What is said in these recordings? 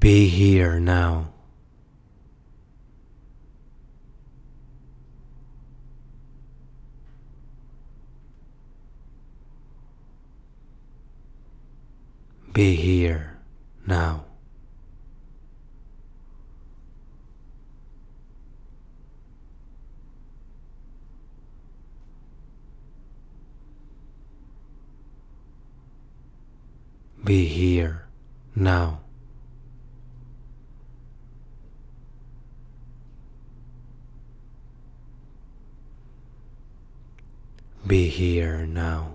Be here now. Be here now. Be here now. Be here now.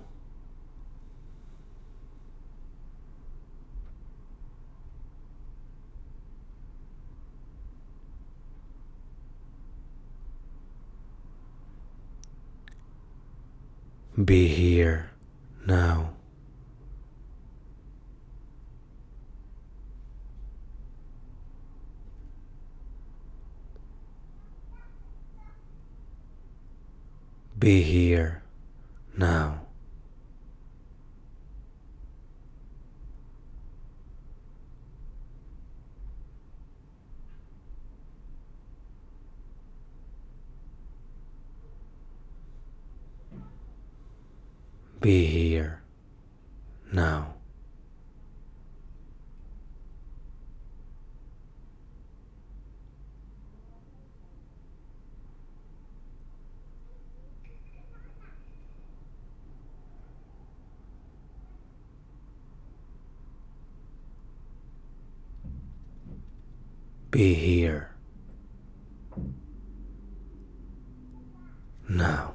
Be here now. Be here now. Be here now. be here now.